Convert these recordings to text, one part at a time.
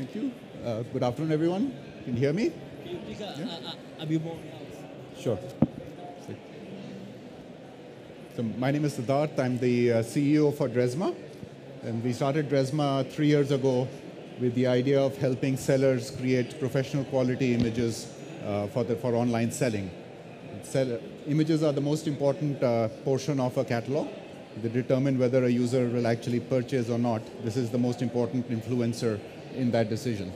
Thank you. Uh, good afternoon, everyone. Can you hear me? Can you speak a, a, a, a bit more? Sure. So my name is Siddharth. I'm the uh, CEO for Dresma. And we started Dresma three years ago with the idea of helping sellers create professional quality images uh, for, the, for online selling. Sell, images are the most important uh, portion of a catalog. They determine whether a user will actually purchase or not. This is the most important influencer in that decision.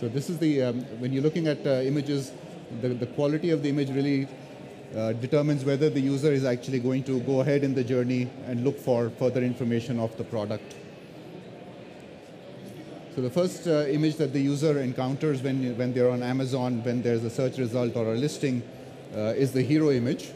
So this is the, um, when you're looking at uh, images, the, the quality of the image really uh, determines whether the user is actually going to go ahead in the journey and look for further information of the product. So the first uh, image that the user encounters when, when they're on Amazon, when there's a search result or a listing, uh, is the hero image.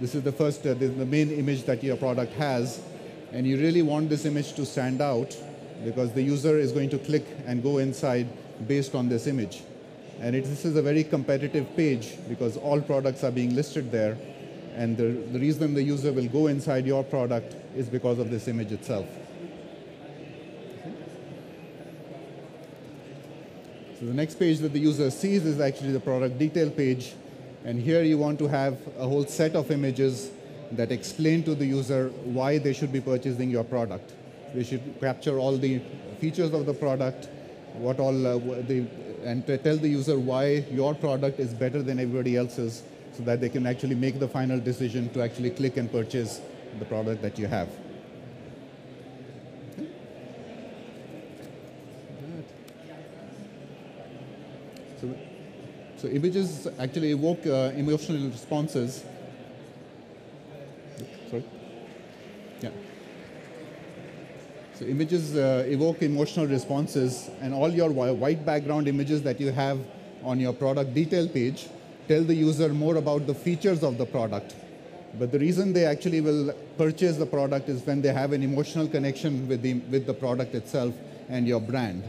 This is the first, uh, the, the main image that your product has, and you really want this image to stand out because the user is going to click and go inside based on this image. And it, this is a very competitive page because all products are being listed there. And the, the reason the user will go inside your product is because of this image itself. So the next page that the user sees is actually the product detail page. And here you want to have a whole set of images that explain to the user why they should be purchasing your product. They should capture all the features of the product, what all uh, the, and tell the user why your product is better than everybody else's so that they can actually make the final decision to actually click and purchase the product that you have. So, so images actually evoke uh, emotional responses. Sorry? Yeah. So images uh, evoke emotional responses, and all your white background images that you have on your product detail page tell the user more about the features of the product. But the reason they actually will purchase the product is when they have an emotional connection with the, with the product itself and your brand.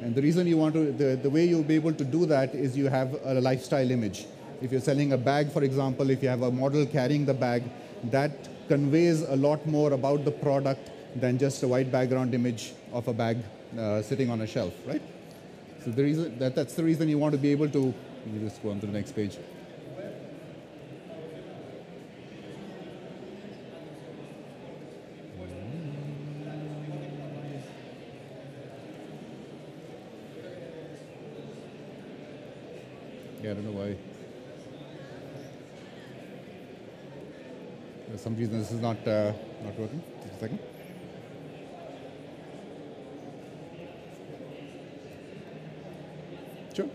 And the reason you want to, the, the way you'll be able to do that is you have a lifestyle image. If you're selling a bag, for example, if you have a model carrying the bag, that conveys a lot more about the product than just a white background image of a bag uh, sitting on a shelf, right? So the reason that, that's the reason you want to be able to. Let me just go on to the next page. Yeah, I don't know why. For some reason this is not uh, not working. Just a second. Sure.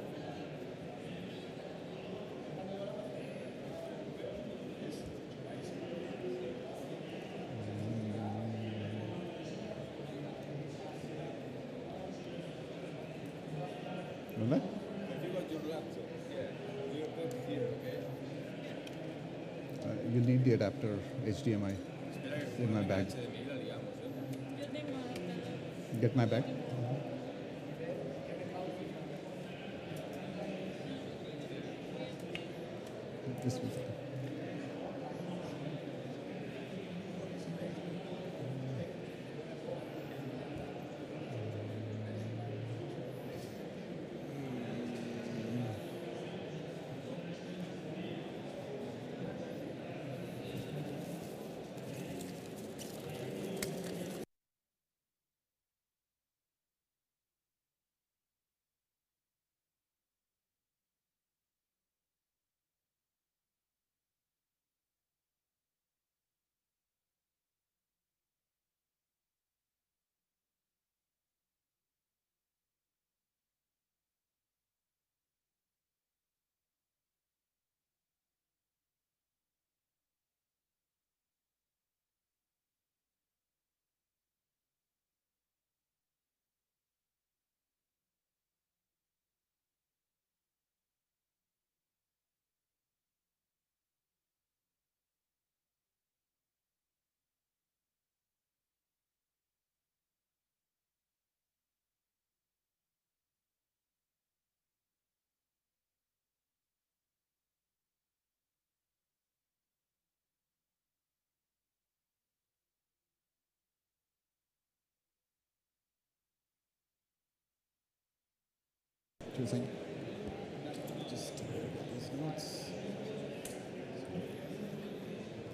Uh, you need the adapter HDMI in my bag. Get my bag. This you're saying? Just uh.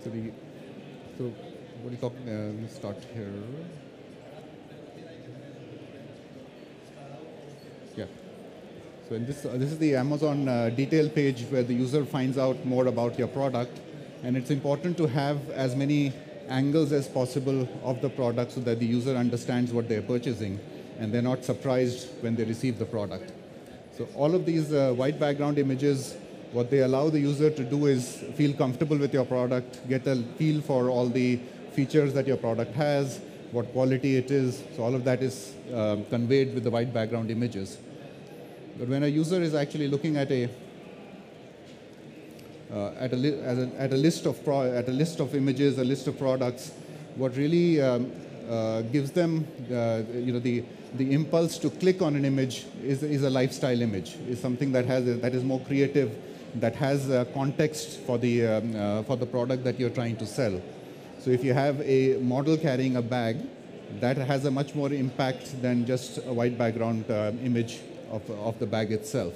So the so what do you talk? Uh, we start here. Yeah. So in this uh, this is the Amazon uh, detail page where the user finds out more about your product, and it's important to have as many angles as possible of the product so that the user understands what they're purchasing, and they're not surprised when they receive the product. So all of these uh, white background images, what they allow the user to do is feel comfortable with your product, get a feel for all the features that your product has, what quality it is. So all of that is um, conveyed with the white background images. But when a user is actually looking at a uh, at, a a, at a list of at a list of images, a list of products, what really um, uh, gives them uh, you know the the impulse to click on an image is, is a lifestyle image, is something that has that is more creative, that has context for the um, uh, for the product that you're trying to sell. So if you have a model carrying a bag, that has a much more impact than just a white background uh, image of, of the bag itself.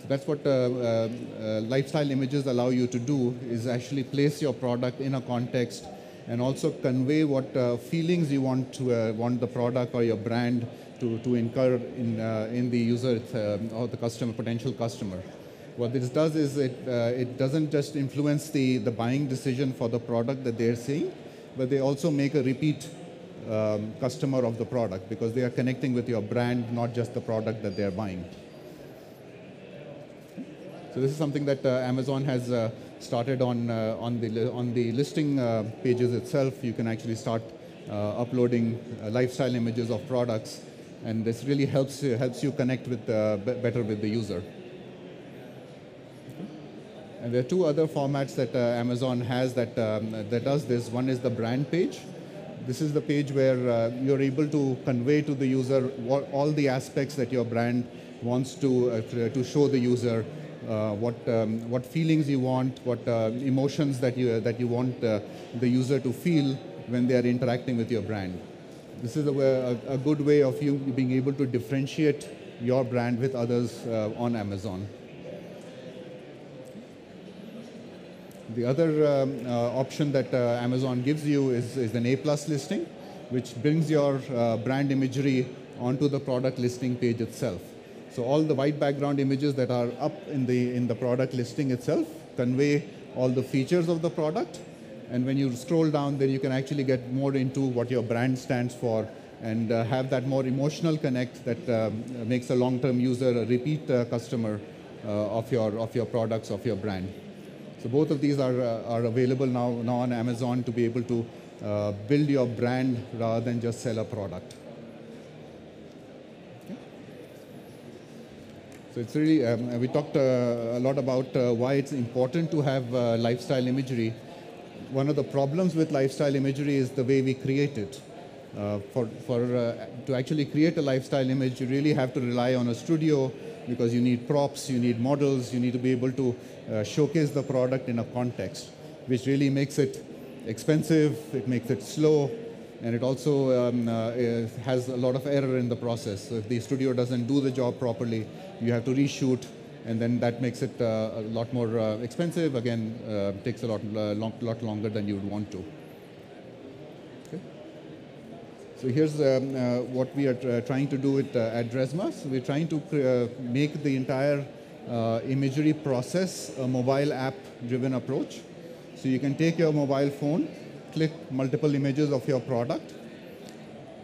So that's what uh, uh, uh, lifestyle images allow you to do is actually place your product in a context and also convey what uh, feelings you want to uh, want the product or your brand to, to incur in, uh, in the user um, or the customer potential customer. What this does is it, uh, it doesn't just influence the, the buying decision for the product that they're seeing, but they also make a repeat um, customer of the product because they are connecting with your brand, not just the product that they're buying. So this is something that uh, Amazon has uh, started on uh, on the on the listing uh, pages itself. You can actually start uh, uploading lifestyle images of products, and this really helps you, helps you connect with be- better with the user. And there are two other formats that uh, Amazon has that, um, that does this. One is the brand page. This is the page where uh, you're able to convey to the user all the aspects that your brand wants to, uh, to show the user, what, um, what feelings you want, what uh, emotions that you, that you want uh, the user to feel when they are interacting with your brand. This is a, a, a good way of you being able to differentiate your brand with others uh, on Amazon. The other um, uh, option that uh, Amazon gives you is, is an A plus listing, which brings your uh, brand imagery onto the product listing page itself. So all the white background images that are up in the in the product listing itself convey all the features of the product. And when you scroll down, then you can actually get more into what your brand stands for and uh, have that more emotional connect that um, makes a long-term user a repeat uh, customer uh, of your of your products of your brand. So both of these are, uh, are available now, now on Amazon to be able to uh, build your brand rather than just sell a product. So it's really, um, we talked uh, a lot about uh, why it's important to have uh, lifestyle imagery. One of the problems with lifestyle imagery is the way we create it. Uh, for for uh, to actually create a lifestyle image, you really have to rely on a studio because you need props, you need models, you need to be able to uh, showcase the product in a context, which really makes it expensive, it makes it slow, and it also um, uh, has a lot of error in the process. So if the studio doesn't do the job properly, you have to reshoot, and then that makes it uh, a lot more uh, expensive. Again, uh, takes a lot, uh, long, lot longer than you would want to. So here's um, uh, what we are tr- trying to do with, at Dresma. So we're trying to make the entire imagery process a mobile app-driven approach. So you can take your mobile phone, click multiple images of your product.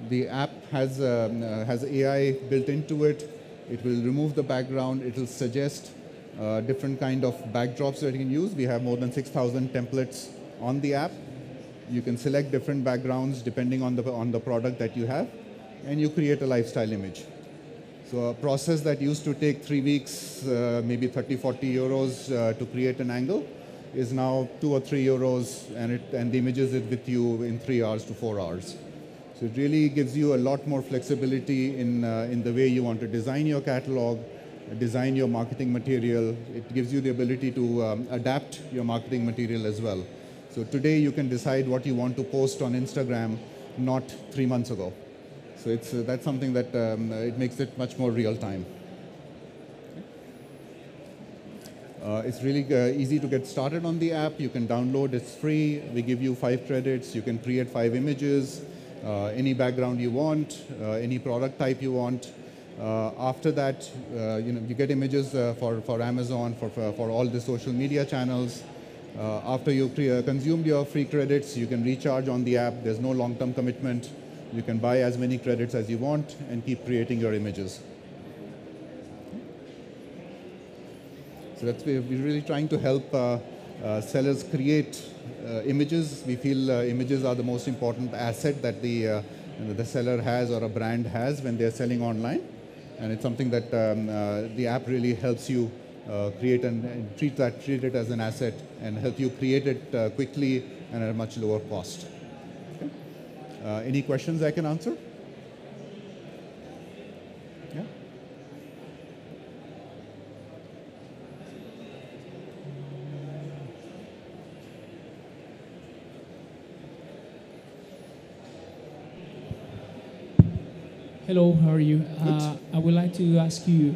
The app has, um, uh, has AI built into it. It will remove the background. It will suggest uh, different kind of backdrops that you can use. We have more than 6,000 templates on the app. You can select different backgrounds depending on the, on the product that you have, and you create a lifestyle image. So a process that used to take three weeks, uh, maybe 30, 40 euros uh, to create an angle, is now two or three euros, and, it, and the image is with you in three hours to four hours. So it really gives you a lot more flexibility in, uh, in the way you want to design your catalog, design your marketing material. It gives you the ability to um, adapt your marketing material as well. So today you can decide what you want to post on Instagram, not three months ago. So it's, uh, that's something that um, it makes it much more real time. Uh, it's really uh, easy to get started on the app. You can download, it's free. We give you five credits. You can create five images, uh, any background you want, uh, any product type you want. Uh, after that, uh, you know, you get images for, for Amazon, for, for, for all the social media channels. After you cre- uh, consumed your free credits, you can recharge on the app. There's no long-term commitment. You can buy as many credits as you want and keep creating your images. So that's we're we're really trying to help uh, uh, sellers create uh, images. We feel images are the most important asset that the the seller has or a brand has when they're selling online, and it's something that um, the app really helps you uh, create and, and treat that treat it as an asset and help you create it uh, quickly and at a much lower cost. Okay. Uh, any questions I can answer? Yeah. Hello, how are you? Uh, I would like to ask you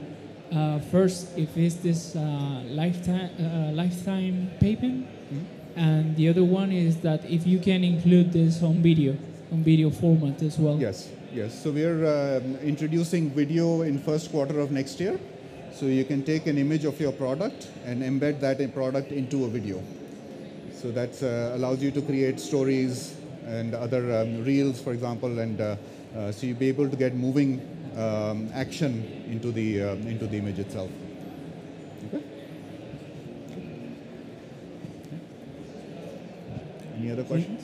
uh, first if is this uh, lifetime uh, lifetime payment, and the other one is that if you can include this on video, on video format as well. Yes, yes. So we are um, introducing video in first quarter of next year. So you can take an image of your product and embed that in product into a video. So that uh, allows you to create stories and other um, reels, for example, and uh, uh, so you'll be able to get moving um, action into the um, into the image itself. Okay. Any other questions?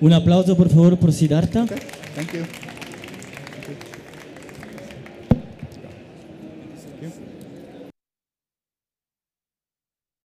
Un aplauso por favor por Siddhartha. Okay. Thank you.